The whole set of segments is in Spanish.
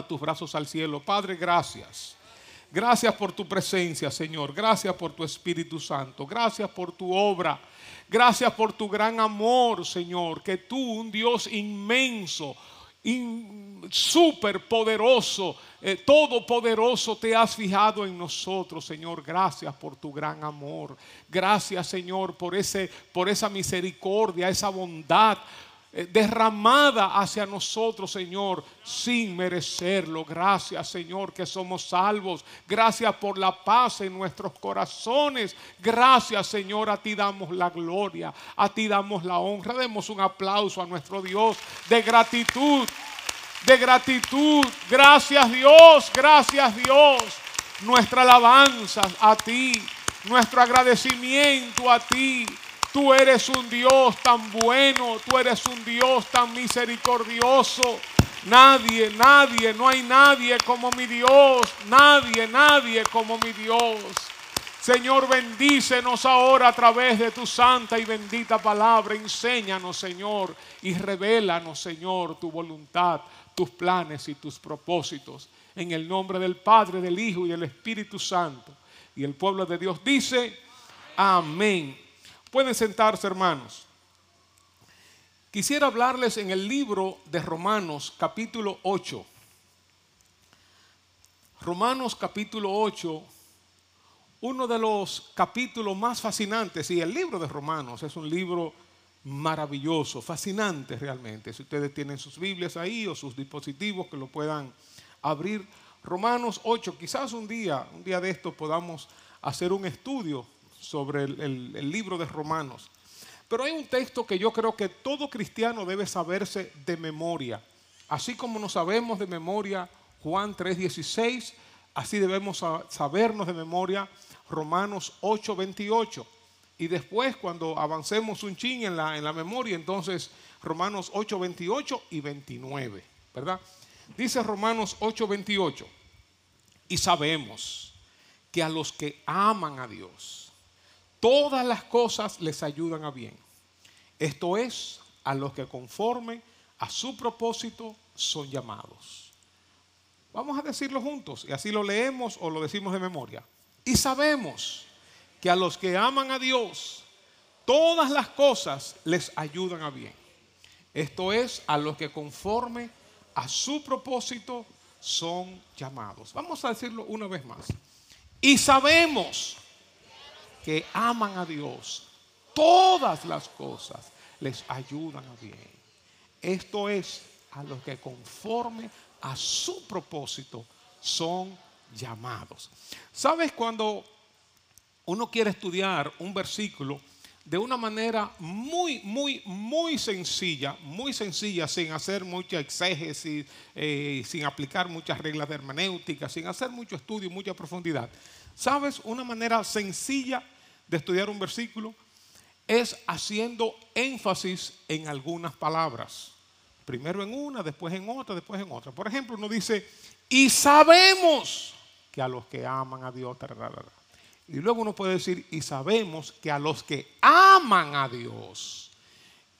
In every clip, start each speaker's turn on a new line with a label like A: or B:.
A: tus brazos al cielo. Padre, gracias. Gracias por tu presencia, Señor. Gracias por tu Espíritu Santo. Gracias por tu obra. Gracias por tu gran amor, Señor. Que tú, un Dios inmenso, súper poderoso, eh, todopoderoso, te has fijado en nosotros, Señor. Gracias por tu gran amor. Gracias, Señor, por, ese, por esa misericordia, esa bondad derramada hacia nosotros, Señor, sin merecerlo. Gracias, Señor, que somos salvos. Gracias por la paz en nuestros corazones. Gracias, Señor, a ti damos la gloria, a ti damos la honra. Demos un aplauso a nuestro Dios de gratitud, de gratitud. Gracias, Dios, gracias, Dios. Nuestra alabanza a ti, nuestro agradecimiento a ti. Tú eres un Dios tan bueno, tú eres un Dios tan misericordioso. Nadie, nadie, no hay nadie como mi Dios, nadie, nadie como mi Dios. Señor, bendícenos ahora a través de tu santa y bendita palabra. Enséñanos, Señor, y revélanos, Señor, tu voluntad, tus planes y tus propósitos. En el nombre del Padre, del Hijo y del Espíritu Santo. Y el pueblo de Dios dice, amén. Pueden sentarse, hermanos. Quisiera hablarles en el libro de Romanos capítulo 8. Romanos capítulo 8, uno de los capítulos más fascinantes, y el libro de Romanos es un libro maravilloso, fascinante realmente. Si ustedes tienen sus Biblias ahí o sus dispositivos que lo puedan abrir. Romanos 8, quizás un día, un día de esto podamos hacer un estudio sobre el, libro de Romanos. Pero hay un texto que yo creo que todo cristiano debe saberse de memoria. Así como nos sabemos de memoria Juan 3:16, así debemos sabernos de memoria Romanos 8:28. Y después, cuando avancemos un chin en la, en la memoria, entonces Romanos 8:28 y 29, ¿verdad? Dice Romanos 8:28, y sabemos que a los que aman a Dios, todas las cosas les ayudan a bien. Esto es, a los que conforme a su propósito son llamados. Vamos a decirlo juntos y así lo leemos o lo decimos de memoria. Y sabemos que a los que aman a Dios, todas las cosas les ayudan a bien. Esto es, a los que conforme a su propósito son llamados. Vamos a decirlo una vez más. Y sabemos que aman a Dios, todas las cosas les ayudan a bien. Esto es a los que conforme a su propósito son llamados. ¿Sabes cuando uno quiere estudiar un versículo de una manera muy, muy, muy sencilla, muy sencilla, sin hacer mucha exégesis, eh, sin aplicar muchas reglas de hermenéutica, sin hacer mucho estudio, mucha profundidad? ¿Sabes? Una manera sencilla de estudiar un versículo es haciendo énfasis en algunas palabras. Primero en una, después en otra, después en otra. Por ejemplo, uno dice, y sabemos que a los que aman a Dios, y luego uno puede decir, y sabemos que a los que aman a Dios,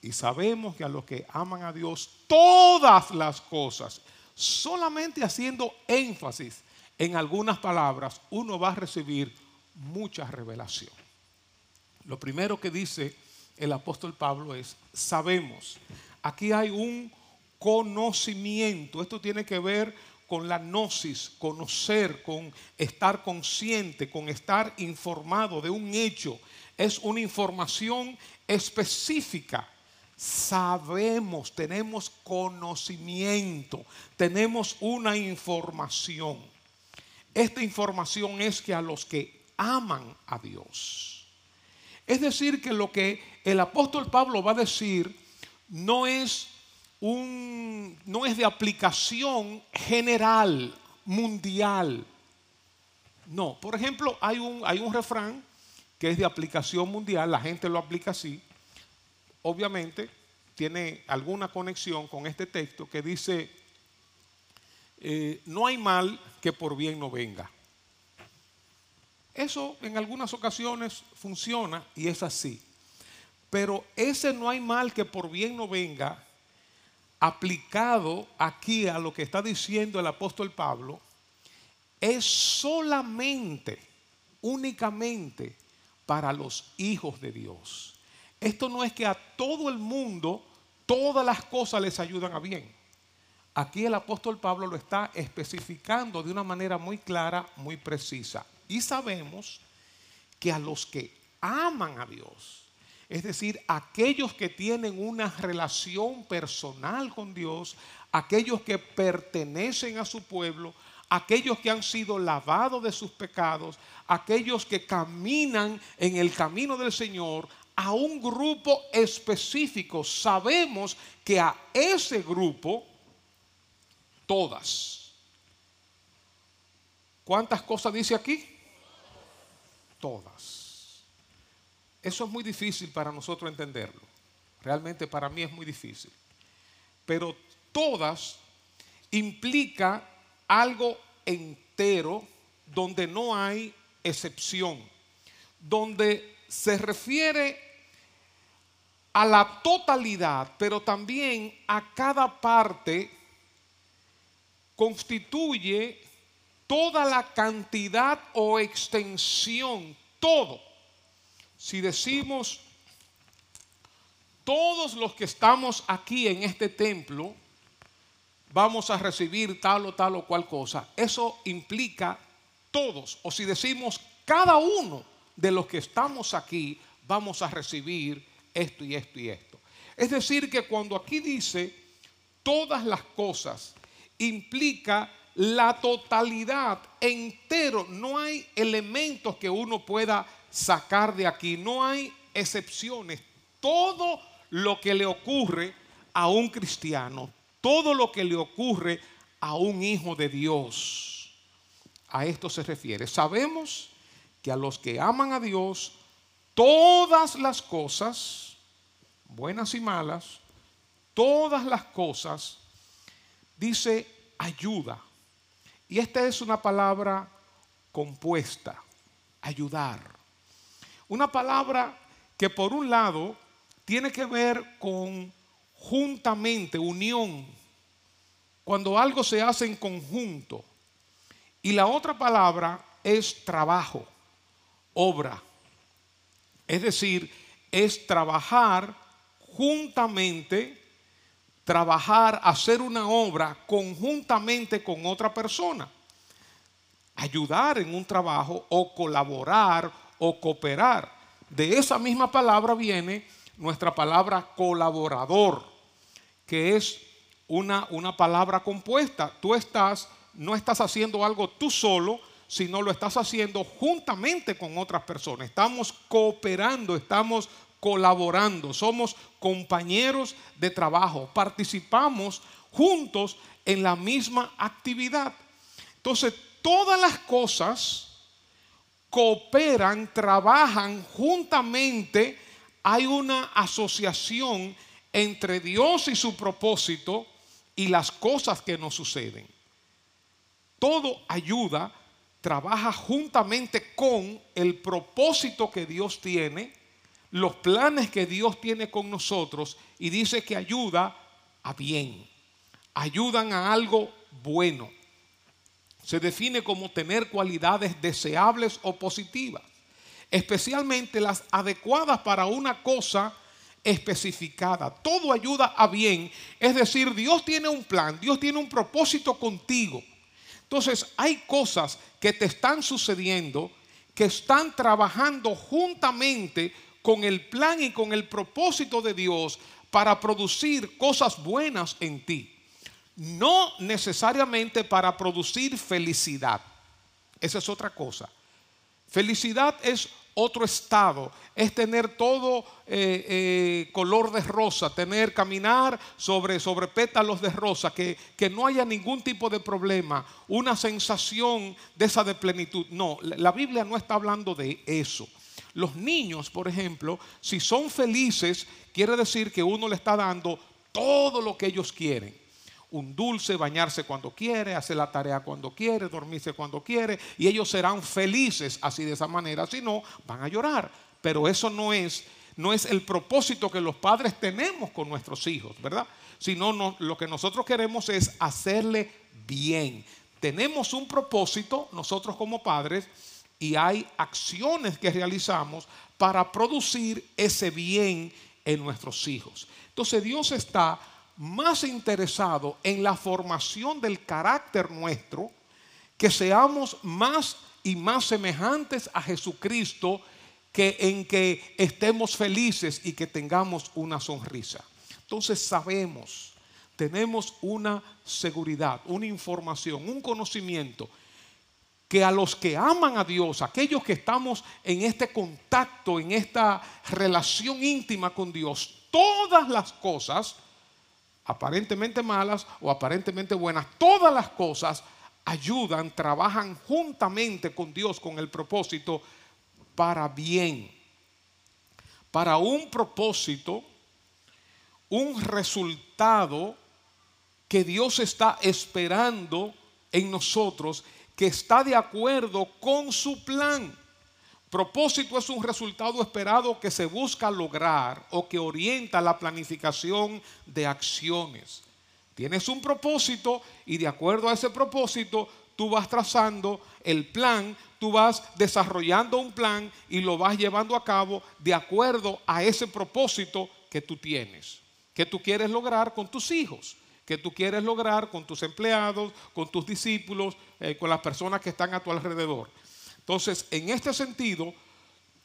A: y sabemos que a los que aman a Dios, todas las cosas, solamente haciendo énfasis en algunas palabras, uno va a recibir mucha revelación. Lo primero que dice el apóstol Pablo es, sabemos, aquí hay un conocimiento, esto tiene que ver con la gnosis, conocer, con estar consciente, con estar informado de un hecho, es una información específica. Sabemos, tenemos conocimiento, tenemos una información. Esta información es que a los que aman a Dios, es decir, que lo que el apóstol Pablo va a decir no es, un, no es de aplicación general, mundial. No, por ejemplo, hay un, hay un refrán que es de aplicación mundial, la gente lo aplica así. Obviamente tiene alguna conexión con este texto que dice, eh, no hay mal que por bien no venga. Eso en algunas ocasiones funciona y es así. Pero ese no hay mal que por bien no venga, aplicado aquí a lo que está diciendo el apóstol Pablo, es solamente, únicamente para los hijos de Dios. Esto no es que a todo el mundo todas las cosas les ayudan a bien. Aquí el apóstol Pablo lo está especificando de una manera muy clara, muy precisa. Y sabemos que a los que aman a Dios, es decir, aquellos que tienen una relación personal con Dios, aquellos que pertenecen a su pueblo, aquellos que han sido lavados de sus pecados, aquellos que caminan en el camino del Señor, a un grupo específico. Sabemos que a ese grupo, todas. ¿Cuántas cosas dice aquí? Todas. Eso es muy difícil para nosotros entenderlo. Realmente para mí es muy difícil. Pero todas implica algo entero donde no hay excepción, donde se refiere a la totalidad, pero también a cada parte constituye toda la cantidad o extensión, todo si decimos, todos los que estamos aquí en este templo vamos a recibir tal o tal o cual cosa, eso implica todos. O si decimos, cada uno de los que estamos aquí vamos a recibir esto y esto y esto. Es decir, que cuando aquí dice todas las cosas, implica la totalidad entero. No hay elementos que uno pueda sacar de aquí. No hay excepciones. Todo lo que le ocurre a un cristiano, todo lo que le ocurre a un hijo de Dios, a esto se refiere. Sabemos que a los que aman a Dios, todas las cosas, buenas y malas, todas las cosas, dice ayuda. Y esta es una palabra compuesta, ayudar. Una palabra que por un lado tiene que ver con juntamente, unión, cuando algo se hace en conjunto. Y la otra palabra es trabajo, obra. Es decir, es trabajar juntamente, trabajar, hacer una obra conjuntamente con otra persona. Ayudar en un trabajo o colaborar o cooperar. De esa misma palabra viene nuestra palabra colaborador, que es una, una palabra compuesta. Tú estás, no estás haciendo algo tú solo, sino lo estás haciendo juntamente con otras personas. Estamos cooperando, estamos colaborando, somos compañeros de trabajo, participamos juntos en la misma actividad. Entonces, todas las cosas cooperan, trabajan juntamente, hay una asociación entre Dios y su propósito y las cosas que nos suceden. Todo ayuda, trabaja juntamente con el propósito que Dios tiene, los planes que Dios tiene con nosotros y dice que ayuda a bien, ayudan a algo bueno se define como tener cualidades deseables o positivas, especialmente las adecuadas para una cosa especificada. Todo ayuda a bien, es decir, Dios tiene un plan, Dios tiene un propósito contigo. Entonces hay cosas que te están sucediendo que están trabajando juntamente con el plan y con el propósito de Dios para producir cosas buenas en ti no necesariamente para producir felicidad. Esa es otra cosa. Felicidad es otro estado, es tener todo eh, eh, color de rosa, tener, caminar sobre, sobre pétalos de rosa, que, que, no haya ningún tipo de problema, una sensación de esa de plenitud. No, la Biblia no está hablando de eso. Los niños, por ejemplo, si son felices, quiere decir que uno le está dando todo lo que ellos quieren un dulce, bañarse cuando quiere, hacer la tarea cuando quiere, dormirse cuando quiere, y ellos serán felices así de esa manera, si no, van a llorar. Pero eso no es, no es el propósito que los padres tenemos con nuestros hijos, ¿verdad? sino no, lo que nosotros queremos es hacerle bien. Tenemos un propósito nosotros como padres y hay acciones que realizamos para producir ese bien en nuestros hijos. Entonces Dios está más interesado en la formación del carácter nuestro, que seamos más y más semejantes a Jesucristo que en que estemos felices y que tengamos una sonrisa. Entonces sabemos, tenemos una seguridad, una información, un conocimiento que a los que aman a Dios, aquellos que estamos en este contacto, en esta relación íntima con Dios, todas las cosas, aparentemente malas o aparentemente buenas, todas las cosas ayudan, trabajan juntamente con Dios con el propósito para bien, para un propósito, un resultado que Dios está esperando en nosotros, que está de acuerdo con su plan. Propósito es un resultado esperado que se busca lograr o que orienta la planificación de acciones. Tienes un propósito y de acuerdo a ese propósito tú vas trazando el plan, tú vas desarrollando un plan y lo vas llevando a cabo de acuerdo a ese propósito que tú tienes, que tú quieres lograr con tus hijos, que tú quieres lograr con tus empleados, con tus discípulos, eh, con las personas que están a tu alrededor. Entonces, en este sentido,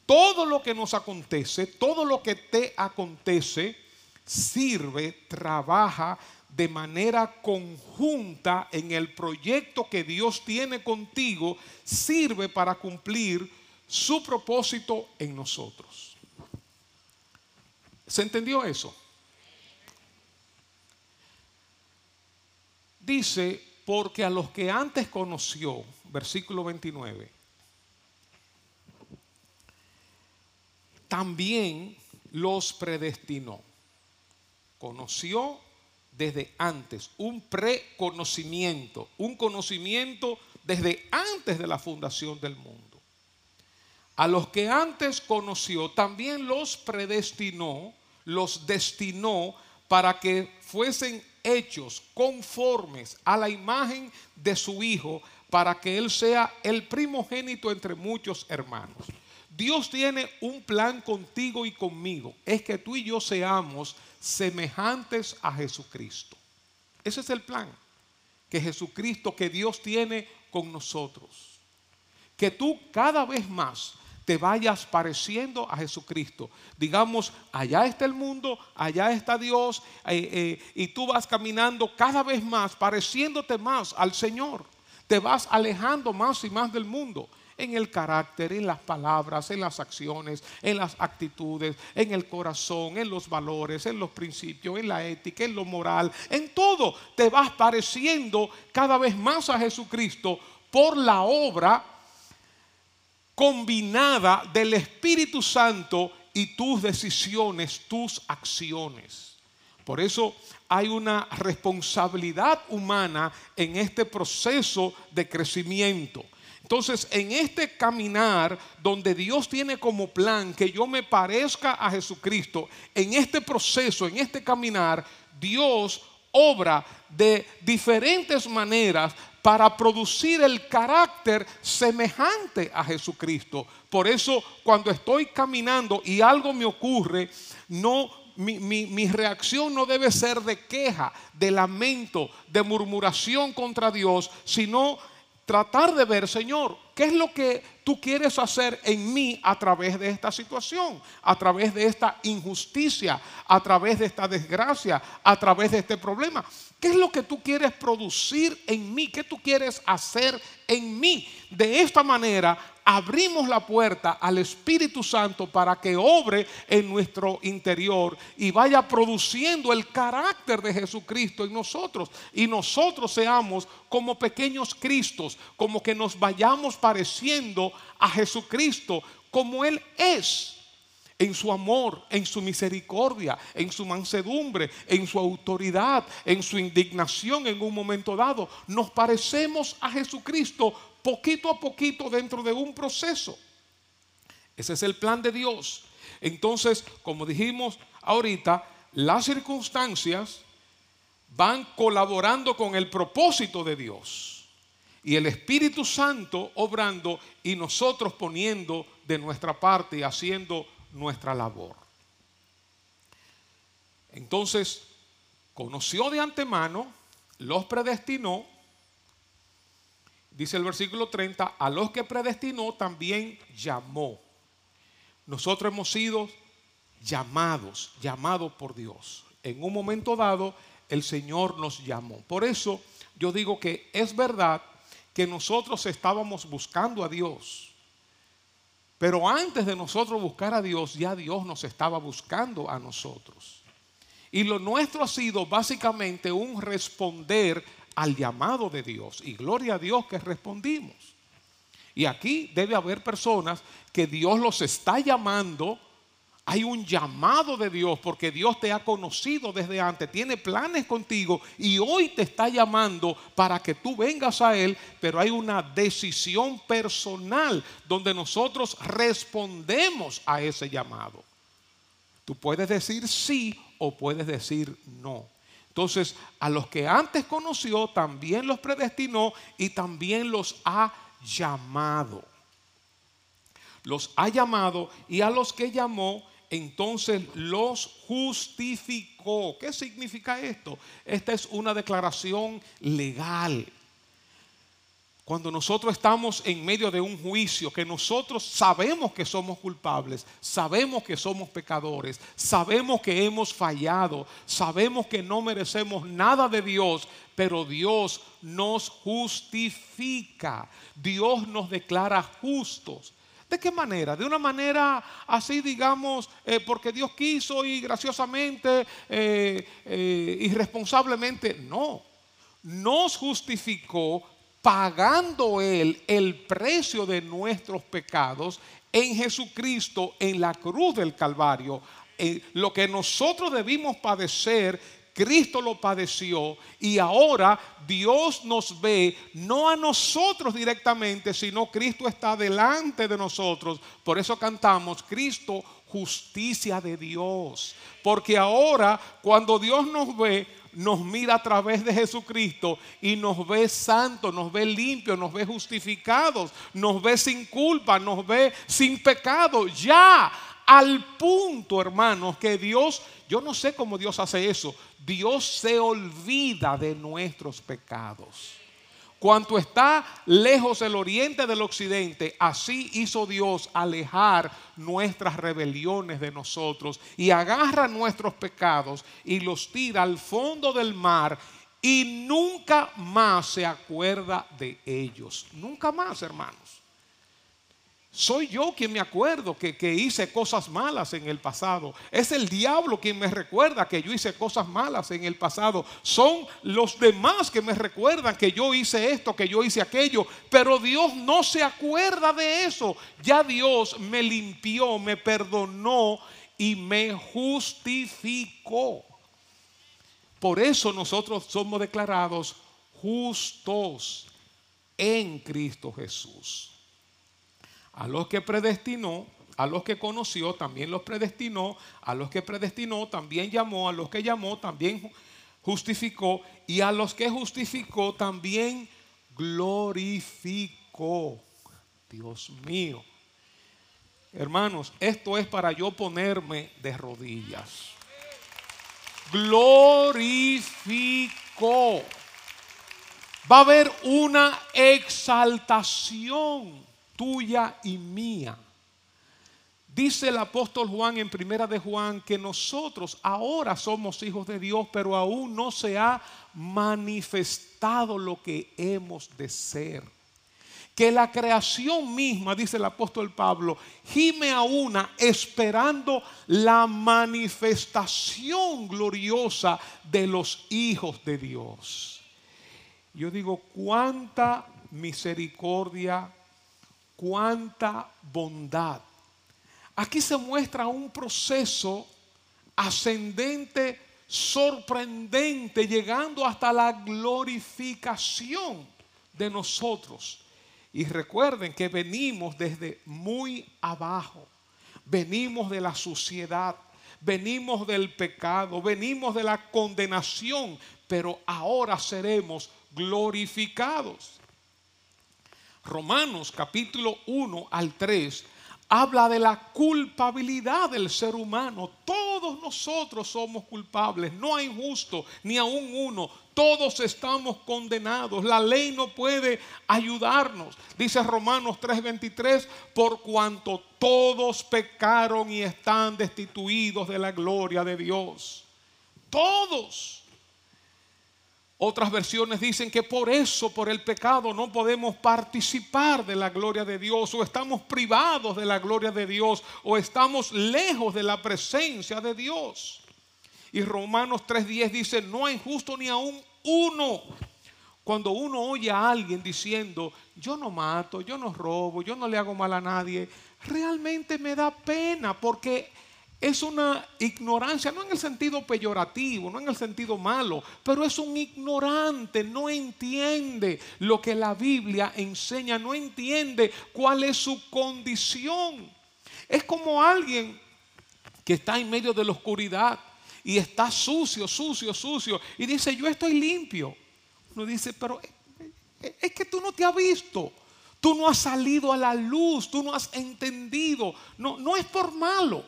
A: todo lo que nos acontece, todo lo que te acontece, sirve, trabaja, de manera conjunta en el proyecto que Dios tiene contigo, sirve para cumplir su propósito en nosotros. ¿Se entendió eso? Dice, porque a los que antes conoció, versículo 29, también los predestinó. Conoció desde antes, un preconocimiento, un conocimiento desde antes de la fundación del mundo. A los que antes conoció, también los predestinó, los destinó para que fuesen hechos conformes a la imagen de su Hijo, para que Él sea el primogénito entre muchos hermanos. Dios tiene un plan contigo y conmigo. Es que tú y yo seamos semejantes a Jesucristo. Ese es el plan que Jesucristo, que Dios tiene con nosotros. Que tú cada vez más te vayas pareciendo a Jesucristo. Digamos, allá está el mundo, allá está Dios, eh, eh, y tú vas caminando cada vez más, pareciéndote más al Señor. Te vas alejando más y más del mundo en el carácter, en las palabras, en las acciones, en las actitudes, en el corazón, en los valores, en los principios, en la ética, en lo moral, en todo. Te vas pareciendo cada vez más a Jesucristo por la obra combinada del Espíritu Santo y tus decisiones, tus acciones. Por eso hay una responsabilidad humana en este proceso de crecimiento. Entonces, en este caminar donde Dios tiene como plan que yo me parezca a Jesucristo, en este proceso, en este caminar, Dios obra de diferentes maneras para producir el carácter semejante a Jesucristo. Por eso cuando estoy caminando y algo me ocurre, no mi, mi, reacción no debe ser de queja, de lamento, de murmuración contra Dios, sino tratar de ver, Señor, ¿qué es lo que tú quieres hacer en mí a través de esta situación, a través de esta injusticia, a través de esta desgracia, a través de este problema? ¿Qué es lo que tú quieres producir en mí? ¿Qué tú quieres hacer en mí? De esta manera abrimos la puerta al Espíritu Santo para que obre en nuestro interior y vaya produciendo el carácter de Jesucristo en nosotros y nosotros seamos como pequeños Cristos, como que nos vayamos pareciendo a Jesucristo como Él es en su amor, en su misericordia, en su mansedumbre, en su autoridad, en su indignación en un momento dado. Nos parecemos a Jesucristo poquito a poquito dentro de un proceso. Ese es el plan de Dios. Entonces, como dijimos ahorita, las circunstancias van colaborando con el propósito de Dios. Y el Espíritu Santo obrando y nosotros poniendo de nuestra parte y haciendo nuestra labor. Entonces, conoció de antemano, los predestinó, dice el versículo 30, a los que predestinó también llamó. Nosotros hemos sido llamados, llamados por Dios. En un momento dado, el Señor nos llamó. Por eso yo digo que es verdad que nosotros estábamos buscando a Dios. Pero antes de nosotros buscar a Dios, ya Dios nos estaba buscando a nosotros. Y lo nuestro ha sido básicamente un responder al llamado de Dios. Y gloria a Dios que respondimos. Y aquí debe haber personas que Dios los está llamando hay un llamado de Dios porque Dios te ha conocido desde antes, tiene planes contigo y hoy te está llamando para que tú vengas a Él, pero hay una decisión personal donde nosotros respondemos a ese llamado. Tú puedes decir sí o puedes decir no. Entonces, a los que antes conoció, también los predestinó y también los ha llamado. Los ha llamado y a los que llamó, entonces los justificó. ¿Qué significa esto? Esta es una declaración legal. Cuando nosotros estamos en medio de un juicio, que nosotros sabemos que somos culpables, sabemos que somos pecadores, sabemos que hemos fallado, sabemos que no merecemos nada de Dios, pero Dios nos justifica, Dios nos declara justos. ¿De qué manera? De una manera así, digamos, eh, porque Dios quiso y graciosamente, eh, eh, irresponsablemente. No, nos justificó pagando Él el precio de nuestros pecados en Jesucristo, en la cruz del Calvario. lo que nosotros debimos padecer Cristo lo padeció y ahora Dios nos ve, no a nosotros directamente, sino Cristo está delante de nosotros. Por eso cantamos, Cristo, justicia de Dios. Porque ahora cuando Dios nos ve, nos mira a través de Jesucristo y nos ve santos, nos ve limpios, nos ve justificados, nos ve sin culpa, nos ve sin pecado. Ya al punto, hermanos, que Dios, yo no sé cómo Dios hace eso, Dios se olvida de nuestros pecados. Cuanto está lejos el oriente del occidente, así hizo Dios alejar nuestras rebeliones de nosotros y agarra nuestros pecados y los tira al fondo del mar y nunca más se acuerda de ellos. Nunca más, hermanos. Soy yo quien me acuerdo que, hice cosas malas en el pasado. Es el diablo quien me recuerda que yo hice cosas malas en el pasado. Son los demás que me recuerdan que yo hice esto, que yo hice aquello. Pero Dios no se acuerda de eso. Ya Dios me limpió, me perdonó y me justificó. Por eso nosotros somos declarados justos en Cristo Jesús. A los que predestinó, a los que conoció, también los predestinó. A los que predestinó, también llamó. A los que llamó, también justificó. Y a los que justificó, también glorificó. Dios mío. Hermanos, esto es para yo ponerme de rodillas. Glorificó. Va a haber una exaltación tuya y mía. Dice el apóstol Juan en primera de Juan que nosotros ahora somos hijos de Dios, pero aún no se ha manifestado lo que hemos de ser. Que la creación misma, dice el apóstol Pablo, gime a una esperando la manifestación gloriosa de los hijos de Dios. Yo digo, cuánta misericordia cuánta bondad. Aquí se muestra un proceso ascendente, sorprendente, llegando hasta la glorificación de nosotros. Y recuerden que venimos desde muy abajo, venimos de la suciedad, venimos del pecado, venimos de la condenación, pero ahora seremos glorificados. Romanos capítulo 1 al 3 habla de la culpabilidad del ser humano. Todos nosotros somos culpables, no hay justo ni aún uno. Todos estamos condenados. La ley no puede ayudarnos. Dice Romanos 3:23, por cuanto todos pecaron y están destituidos de la gloria de Dios. Todos. Otras versiones dicen que por eso, por el pecado, no podemos participar de la gloria de Dios o estamos privados de la gloria de Dios o estamos lejos de la presencia de Dios. Y Romanos 3.10 dice, no hay justo ni aún uno. Cuando uno oye a alguien diciendo, yo no mato, yo no robo, yo no le hago mal a nadie, realmente me da pena porque es una ignorancia, no en el sentido peyorativo, no en el sentido malo, pero es un ignorante, no entiende lo que la Biblia enseña, no entiende cuál es su condición. Es como alguien que está en medio de la oscuridad y está sucio, sucio, sucio, y dice, yo estoy limpio. Uno dice, pero es que tú no te has visto. Tú no has salido a la luz, tú no has entendido. No, no es por malo.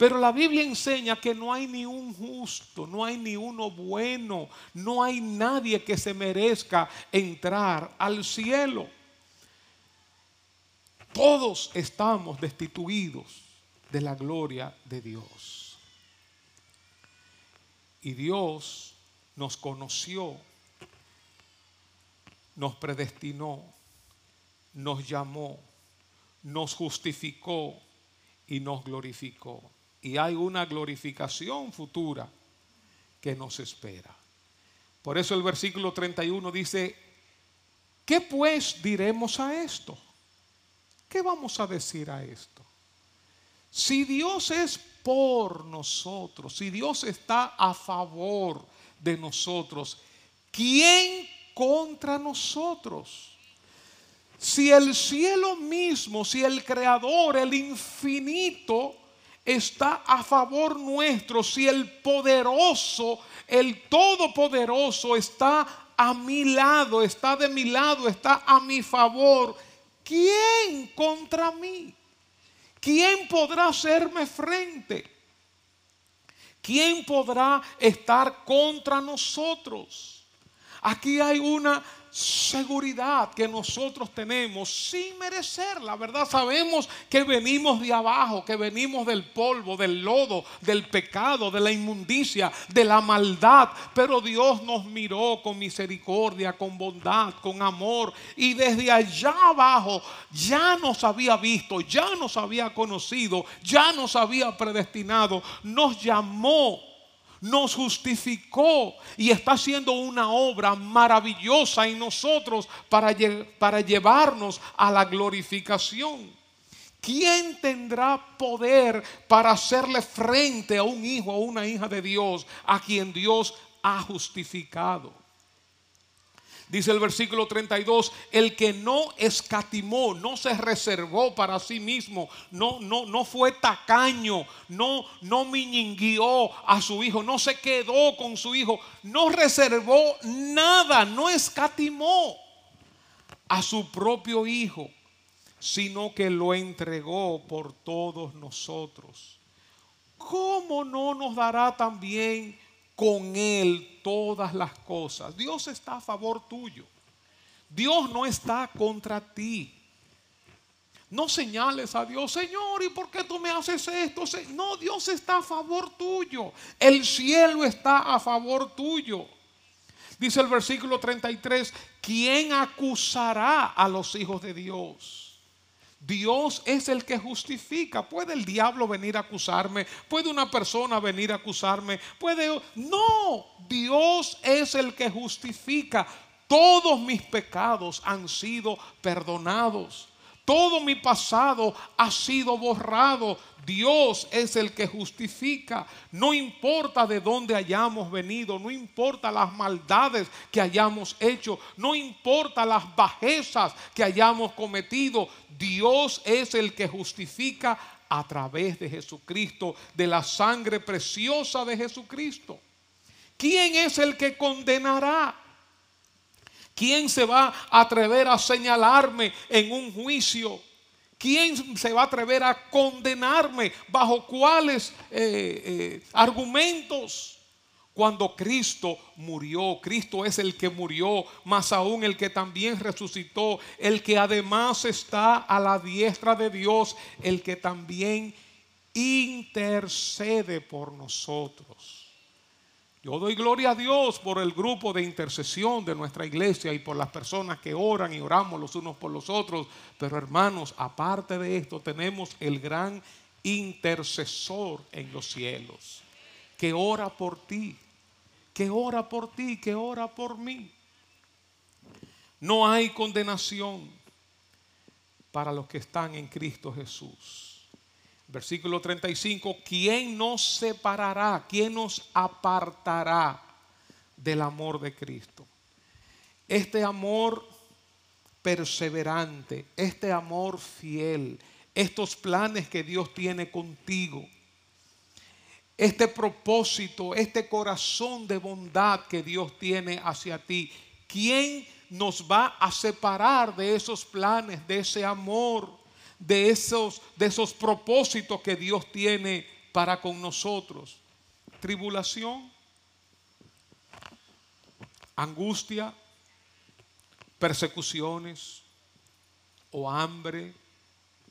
A: Pero la Biblia enseña que no hay ni un justo, no hay ni uno bueno, no hay nadie que se merezca entrar al cielo. Todos estamos destituidos de la gloria de Dios. Y Dios nos conoció, nos predestinó, nos llamó, nos justificó y nos glorificó y hay una glorificación futura que nos espera. Por eso el versículo 31 dice, ¿qué pues diremos a esto? ¿Qué vamos a decir a esto? Si Dios es por nosotros, si Dios está a favor de nosotros, ¿quién contra nosotros? Si el cielo mismo, si el creador, el infinito, está a favor nuestro, si el poderoso, el todopoderoso está a mi lado, está de mi lado, está a mi favor, ¿quién contra mí? ¿Quién podrá hacerme frente? ¿Quién podrá estar contra nosotros? Aquí hay una seguridad que nosotros tenemos sin merecer. La verdad sabemos que venimos de abajo, que venimos del polvo, del lodo, del pecado, de la inmundicia, de la maldad. Pero Dios nos miró con misericordia, con bondad, con amor. Y desde allá abajo ya nos había visto, ya nos había conocido, ya nos había predestinado. Nos llamó nos justificó y está haciendo una obra maravillosa en nosotros para, llevarnos a la glorificación. ¿Quién tendrá poder para hacerle frente a un hijo o una hija de Dios a quien Dios ha justificado? Dice el versículo 32, el que no escatimó, no se reservó para sí mismo, no, no, no fue tacaño, no, no miñinguió a su hijo, no se quedó con su hijo, no reservó nada, no escatimó a su propio hijo, sino que lo entregó por todos nosotros. ¿Cómo no nos dará también con Él todas las cosas. Dios está a favor tuyo. Dios no está contra ti. No señales a Dios, Señor, ¿y por qué tú me haces esto? No, Dios está a favor tuyo. El cielo está a favor tuyo. Dice el versículo 33, ¿quién acusará a los hijos de Dios? Dios es el que justifica. ¿Puede el diablo venir a acusarme? ¿Puede una persona venir a acusarme? ¿Puede... No, Dios es el que justifica. Todos mis pecados han sido perdonados. Todo mi pasado ha sido borrado. Dios es el que justifica. No importa de dónde hayamos venido, no importa las maldades que hayamos hecho, no importa las bajezas que hayamos cometido. Dios es el que justifica a través de Jesucristo, de la sangre preciosa de Jesucristo. ¿Quién es el que condenará? ¿Quién se va a atrever a señalarme en un juicio? ¿Quién se va a atrever a condenarme? ¿Bajo cuáles eh, eh, argumentos? Cuando Cristo murió, Cristo es el que murió, más aún el que también resucitó, el que además está a la diestra de Dios, el que también intercede por nosotros. Yo doy gloria a Dios por el grupo de intercesión de nuestra iglesia y por las personas que oran y oramos los unos por los otros. Pero hermanos, aparte de esto, tenemos el gran intercesor en los cielos, que ora por ti, que ora por ti, que ora por mí. No hay condenación para los que están en Cristo Jesús. Versículo 35, ¿quién nos separará? ¿Quién nos apartará del amor de Cristo? Este amor perseverante, este amor fiel, estos planes que Dios tiene contigo, este propósito, este corazón de bondad que Dios tiene hacia ti, ¿quién nos va a separar de esos planes, de ese amor? De esos, de esos propósitos que Dios tiene para con nosotros. Tribulación, angustia, persecuciones, o hambre,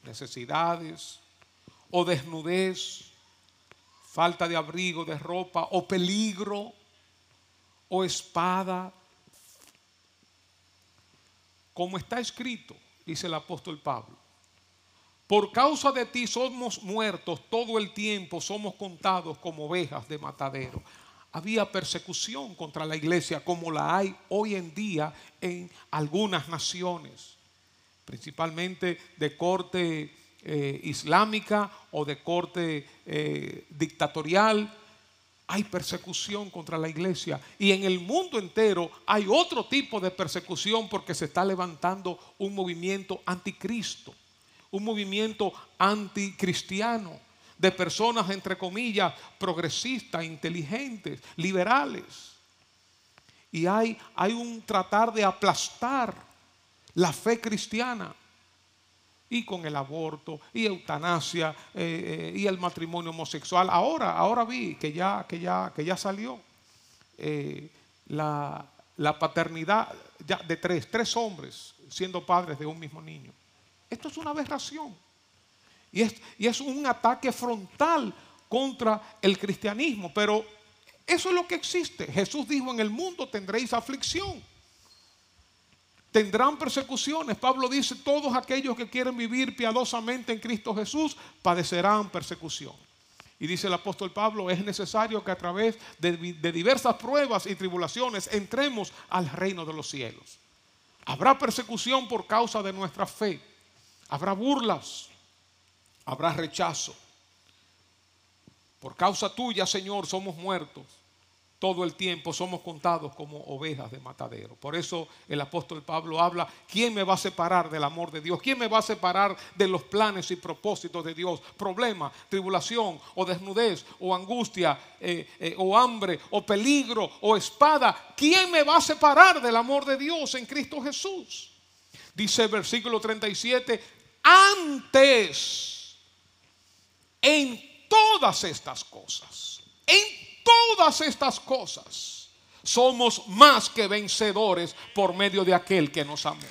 A: necesidades, o desnudez, falta de abrigo, de ropa, o peligro, o espada. Como está escrito, dice el apóstol Pablo, por causa de ti somos muertos todo el tiempo, somos contados como ovejas de matadero. Había persecución contra la iglesia como la hay hoy en día en algunas naciones, principalmente de corte eh, islámica o de corte eh, dictatorial. Hay persecución contra la iglesia y en el mundo entero hay otro tipo de persecución porque se está levantando un movimiento anticristo un movimiento anticristiano de personas, entre comillas, progresistas, inteligentes, liberales. Y hay, hay un tratar de aplastar la fe cristiana. Y con el aborto, y eutanasia, eh, eh, y el matrimonio homosexual. Ahora, ahora vi que ya, que ya, que ya salió eh, la, la paternidad de tres, tres hombres siendo padres de un mismo niño. Esto es una aberración. Y es, un ataque frontal contra el cristianismo. Pero eso es lo que existe. Jesús dijo, en el mundo tendréis aflicción. Tendrán persecuciones. Pablo dice, todos aquellos que quieren vivir piadosamente en Cristo Jesús padecerán persecución. Y dice el apóstol Pablo, es necesario que a través de, diversas pruebas y tribulaciones entremos al reino de los cielos. Habrá persecución por causa de nuestra fe. Habrá burlas, habrá rechazo. Por causa tuya, Señor, somos muertos. Todo el tiempo somos contados como ovejas de matadero. Por eso el apóstol Pablo habla, ¿quién me va a separar del amor de Dios? ¿Quién me va a separar de los planes y propósitos de Dios? Problema, tribulación, o desnudez, o angustia, eh, eh, o hambre, o peligro, o espada. ¿Quién me va a separar del amor de Dios en Cristo Jesús? Dice el versículo 37, antes en todas estas cosas, en todas estas cosas, somos más que vencedores por medio de aquel que nos amó.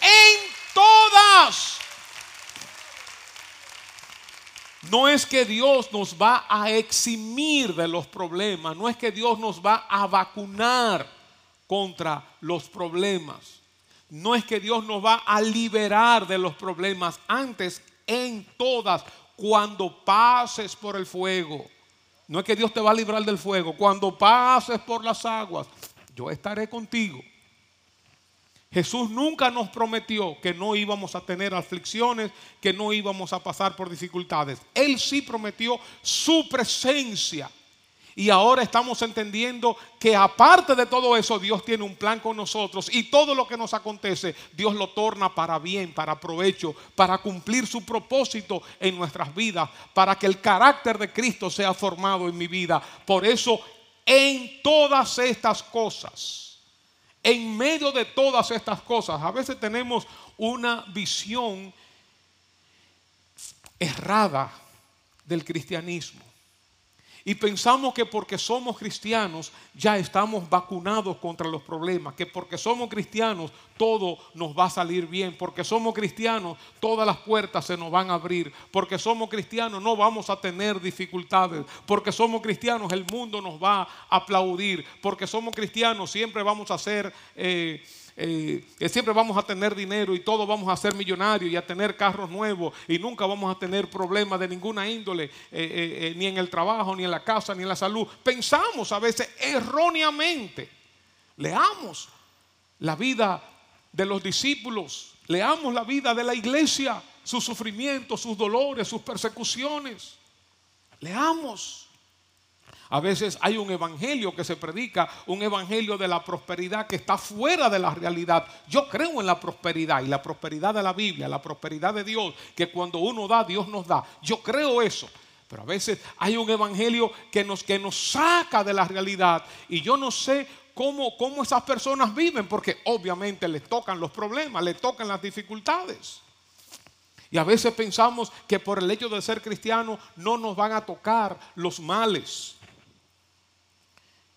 A: En todas. No es que Dios nos va a eximir de los problemas, no es que Dios nos va a vacunar contra los problemas no es que Dios nos va a liberar de los problemas, antes en todas, cuando pases por el fuego. No es que Dios te va a librar del fuego, cuando pases por las aguas, yo estaré contigo. Jesús nunca nos prometió que no íbamos a tener aflicciones, que no íbamos a pasar por dificultades. Él sí prometió su presencia Y ahora estamos entendiendo que aparte de todo eso, Dios tiene un plan con nosotros y todo lo que nos acontece, Dios lo torna para bien, para provecho, para cumplir su propósito en nuestras vidas, para que el carácter de Cristo sea formado en mi vida. Por eso, en todas estas cosas, en medio de todas estas cosas, a veces tenemos una visión errada del cristianismo. Y pensamos que porque somos cristianos ya estamos vacunados contra los problemas, que porque somos cristianos todo nos va a salir bien, porque somos cristianos todas las puertas se nos van a abrir, porque somos cristianos no vamos a tener dificultades, porque somos cristianos el mundo nos va a aplaudir, porque somos cristianos siempre vamos a ser... Eh, eh, siempre vamos a tener dinero y todos vamos a ser millonarios y a tener carros nuevos y nunca vamos a tener problemas de ninguna índole, eh, eh, ni en el trabajo, ni en la casa, ni en la salud. Pensamos a veces erróneamente. Leamos la vida de los discípulos, leamos la vida de la iglesia, sus sufrimientos, sus dolores, sus persecuciones. Leamos. A veces hay un evangelio que se predica, un evangelio de la prosperidad que está fuera de la realidad. Yo creo en la prosperidad y la prosperidad de la Biblia, la prosperidad de Dios, que cuando uno da, Dios nos da. Yo creo eso. Pero a veces hay un evangelio que nos, que nos saca de la realidad y yo no sé cómo, cómo esas personas viven, porque obviamente les tocan los problemas, les tocan las dificultades. Y a veces pensamos que por el hecho de ser cristianos no nos van a tocar los males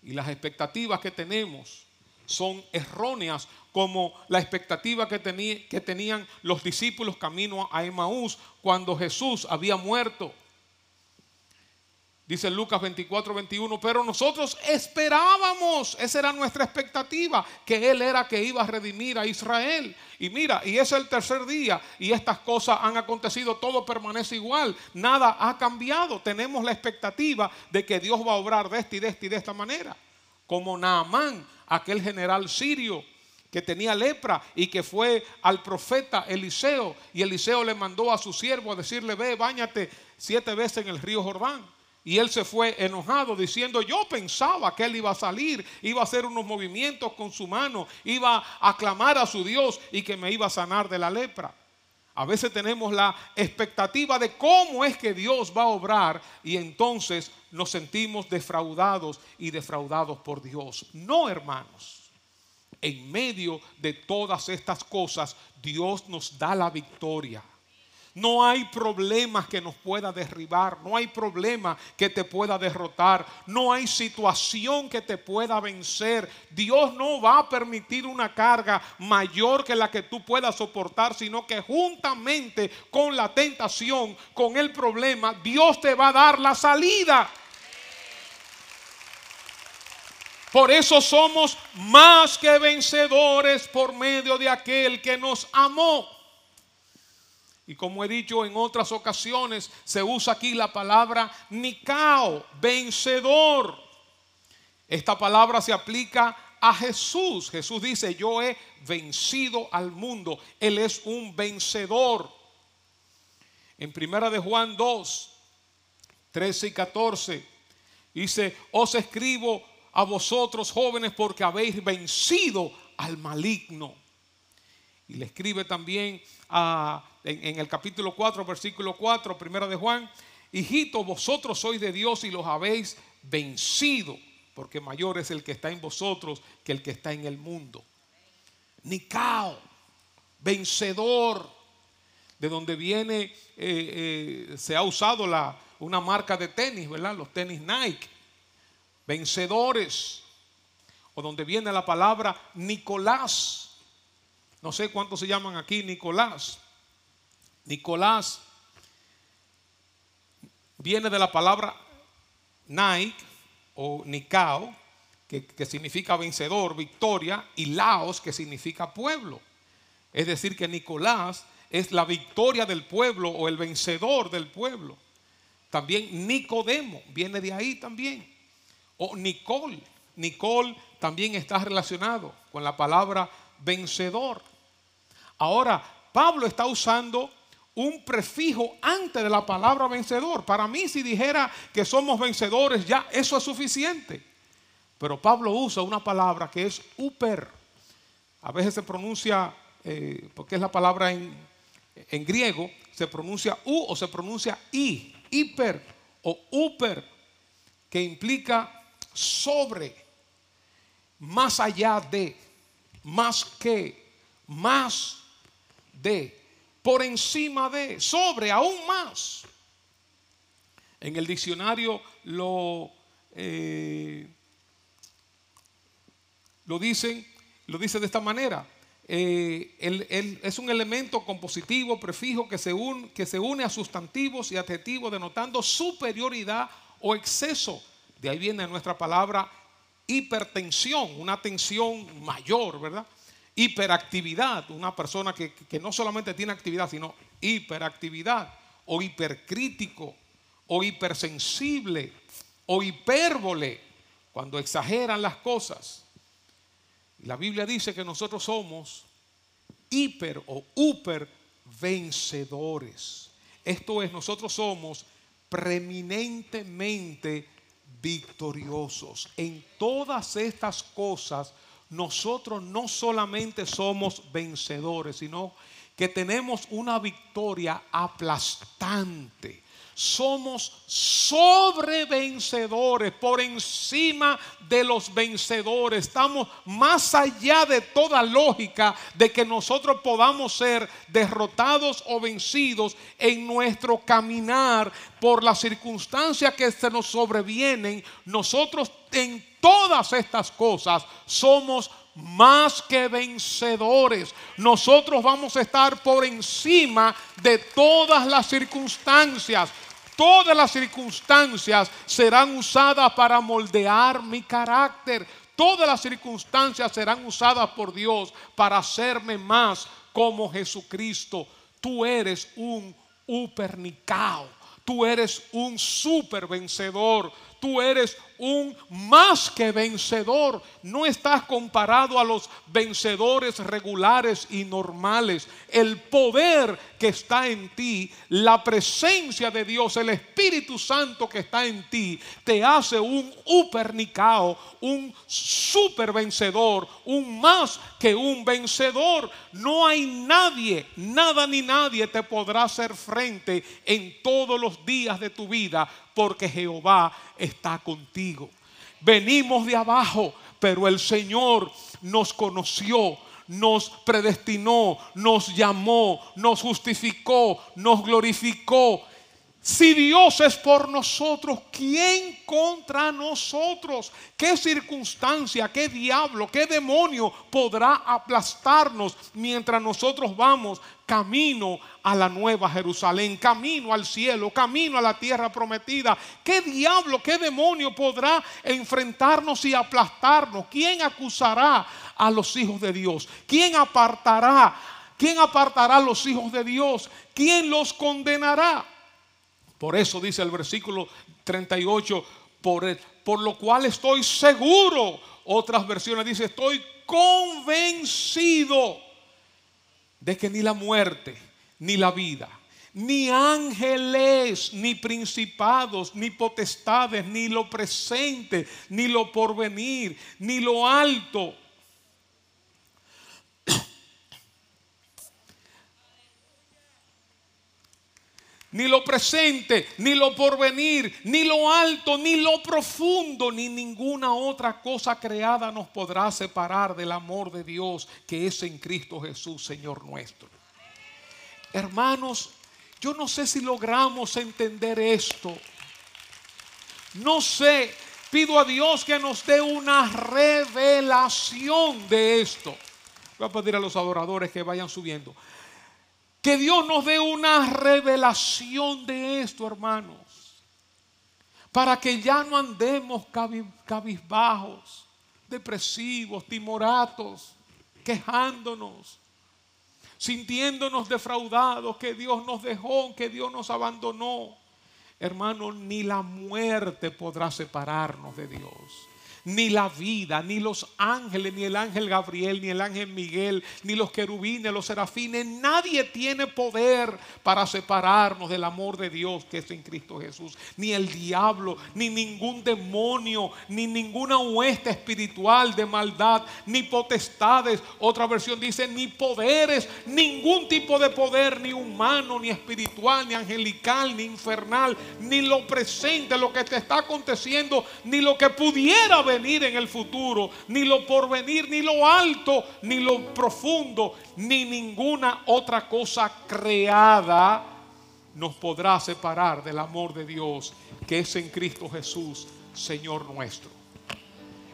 A: y las expectativas que tenemos son erróneas, como la expectativa que, que tenían los discípulos camino a Emaús cuando Jesús había muerto. Dice Lucas 24, 21, pero nosotros esperábamos, esa era nuestra expectativa, que Él era que iba a redimir a Israel. Y mira, y es el tercer día y estas cosas han acontecido, todo permanece igual, nada ha cambiado. Tenemos la expectativa de que Dios va a obrar de esta y de esta y de esta manera. Como Naamán, aquel general sirio que tenía lepra y que fue al profeta Eliseo y Eliseo le mandó a su siervo a decirle, ve, bañate siete veces en el río Jordán. Y él se fue enojado diciendo, yo pensaba que él iba a salir, iba a hacer unos movimientos con su mano, iba a clamar a su Dios y que me iba a sanar de la lepra. A veces tenemos la expectativa de cómo es que Dios va a obrar y entonces nos sentimos defraudados y defraudados por Dios. No, hermanos. En medio de todas estas cosas, Dios nos da la victoria. No hay problema que nos pueda derribar, no hay problema que te pueda derrotar, no hay situación que te pueda vencer. Dios no va a permitir una carga mayor que la que tú puedas soportar, sino que juntamente con la tentación, con el problema, Dios te va a dar la salida. Por eso somos más que vencedores por medio de aquel que nos amó. Y como he dicho en otras ocasiones, se usa aquí la palabra Nicao, vencedor. Esta palabra se aplica a Jesús. Jesús dice, yo he vencido al mundo. Él es un vencedor. En primera de Juan 2, 13 y 14, dice, os escribo a vosotros jóvenes porque habéis vencido al maligno. Y le escribe también en, el capítulo 4, versículo 4, primera de Juan, hijitos, vosotros sois de Dios y los habéis vencido, porque mayor es el que está en vosotros que el que está en el mundo. Nicao, vencedor, de donde viene, eh, eh, se ha usado la, una marca de tenis, ¿verdad? Los tenis Nike, vencedores, o donde viene la palabra Nicolás. No sé cuántos se llaman aquí Nicolás. Nicolás viene de la palabra Nike o Nicao, que, que, significa vencedor, victoria, y Laos, que significa pueblo. Es decir, que Nicolás es la victoria del pueblo o el vencedor del pueblo. También Nicodemo viene de ahí también. O Nicol. Nicol también está relacionado con la palabra vencedor. Ahora, Pablo está usando un prefijo antes de la palabra vencedor. Para mí, si dijera que somos vencedores, ya eso es suficiente. Pero Pablo usa una palabra que es uper. A veces se pronuncia, eh, porque es la palabra en, en griego, se pronuncia u o se pronuncia i, hiper o uper, que implica sobre, más allá de, más que, más de, por encima de, sobre, aún más. En el diccionario lo, eh, lo dicen, lo dice de esta manera. Eh, es un elemento compositivo, prefijo, que se, que se une a sustantivos y adjetivos denotando superioridad o exceso. De ahí viene nuestra palabra hipertensión, una tensión mayor, ¿verdad? Hiperactividad, una persona que, que no solamente tiene actividad, sino hiperactividad, o hipercrítico, o hipersensible, o hipérbole, cuando exageran las cosas. La Biblia dice que nosotros somos hiper o super vencedores. Esto es, nosotros somos preeminentemente victoriosos. En todas estas cosas, nosotros no solamente somos vencedores, sino que tenemos una victoria aplastante somos sobrevencedores, por encima de los vencedores. Estamos más allá de toda lógica de que nosotros podamos ser derrotados o vencidos en nuestro caminar por las circunstancias que se nos sobrevienen. Nosotros en todas estas cosas somos más que vencedores. Nosotros vamos a estar por encima de todas las circunstancias. Todas las circunstancias serán usadas para moldear mi carácter. Todas las circunstancias serán usadas por Dios para hacerme más como Jesucristo. Tú eres un upernicao. Tú eres un super vencedor. Tú eres un más que vencedor. No estás comparado a los vencedores regulares y normales. El poder que está en ti, la presencia de Dios, el Espíritu Santo que está en ti, te hace un upernicao, un super vencedor, un más que un vencedor. No hay nadie, nada ni nadie te podrá hacer frente en todos los días de tu vida porque Jehová está contigo. Venimos de abajo, pero el Señor nos conoció, nos predestinó, nos llamó, nos justificó, nos glorificó. Si Dios es por nosotros, ¿quién contra nosotros? ¿Qué circunstancia, qué diablo, qué demonio podrá aplastarnos mientras nosotros vamos camino a la nueva Jerusalén, camino al cielo, camino a la tierra prometida. ¿Qué diablo, qué demonio podrá enfrentarnos y aplastarnos? ¿Quién acusará a los hijos de Dios? ¿Quién apartará? ¿Quién apartará a los hijos de Dios? ¿Quién los condenará? Por eso dice el versículo 38, por, por lo cual estoy seguro. Otras versiones dice, estoy convencido de que ni la muerte, ni la vida, ni ángeles, ni principados, ni potestades, ni lo presente, ni lo porvenir, ni lo alto, ni lo presente, ni lo porvenir, ni lo alto, ni lo profundo, ni ninguna otra cosa creada nos podrá separar del amor de Dios que es en Cristo Jesús, Señor nuestro. Hermanos, yo no sé si logramos entender esto. No sé, pido a Dios que nos dé una revelación de esto. Voy a pedir a los adoradores que vayan subiendo. Que Dios nos dé una revelación de esto, hermanos. Para que ya no andemos cabizbajos, depresivos, timoratos, quejándonos, sintiéndonos defraudados, que Dios nos dejó, que Dios nos abandonó. Hermano, ni la muerte podrá separarnos de Dios ni la vida, ni los ángeles, ni el ángel Gabriel, ni el ángel Miguel, ni los querubines, los serafines, nadie tiene poder para separarnos del amor de Dios que es en Cristo Jesús. Ni el diablo, ni ningún demonio, ni ninguna hueste espiritual de maldad, ni potestades. Otra versión dice, ni poderes, ningún tipo de poder, ni humano, ni espiritual, ni angelical, ni infernal, ni lo presente, lo que te está aconteciendo, ni lo que pudiera venir en el futuro, ni lo porvenir, ni lo alto, ni lo profundo, ni ninguna otra cosa creada nos podrá separar del amor de Dios que es en Cristo Jesús, Señor nuestro.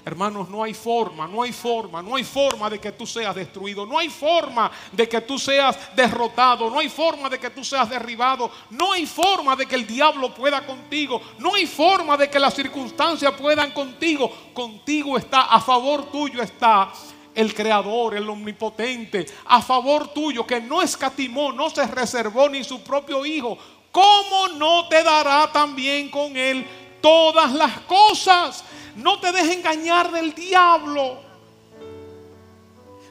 A: Hermanos, no hay forma, no hay forma, no hay forma de que tú seas destruido, no hay forma de que tú seas derrotado, no hay forma de que tú seas derribado, no hay forma de que el diablo pueda contigo, no hay forma de que las circunstancias puedan contigo. Contigo está, a favor tuyo está el creador, el omnipotente, a favor tuyo que no escatimó, no se reservó ni su propio hijo. ¿Cómo no te dará también con él todas las cosas? No te dejes engañar del diablo.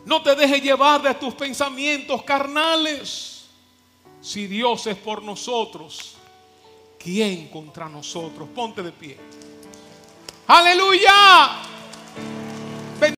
A: No te dejes llevar de tus pensamientos carnales. Si Dios es por nosotros, ¿quién contra nosotros? Ponte de pie. Aleluya.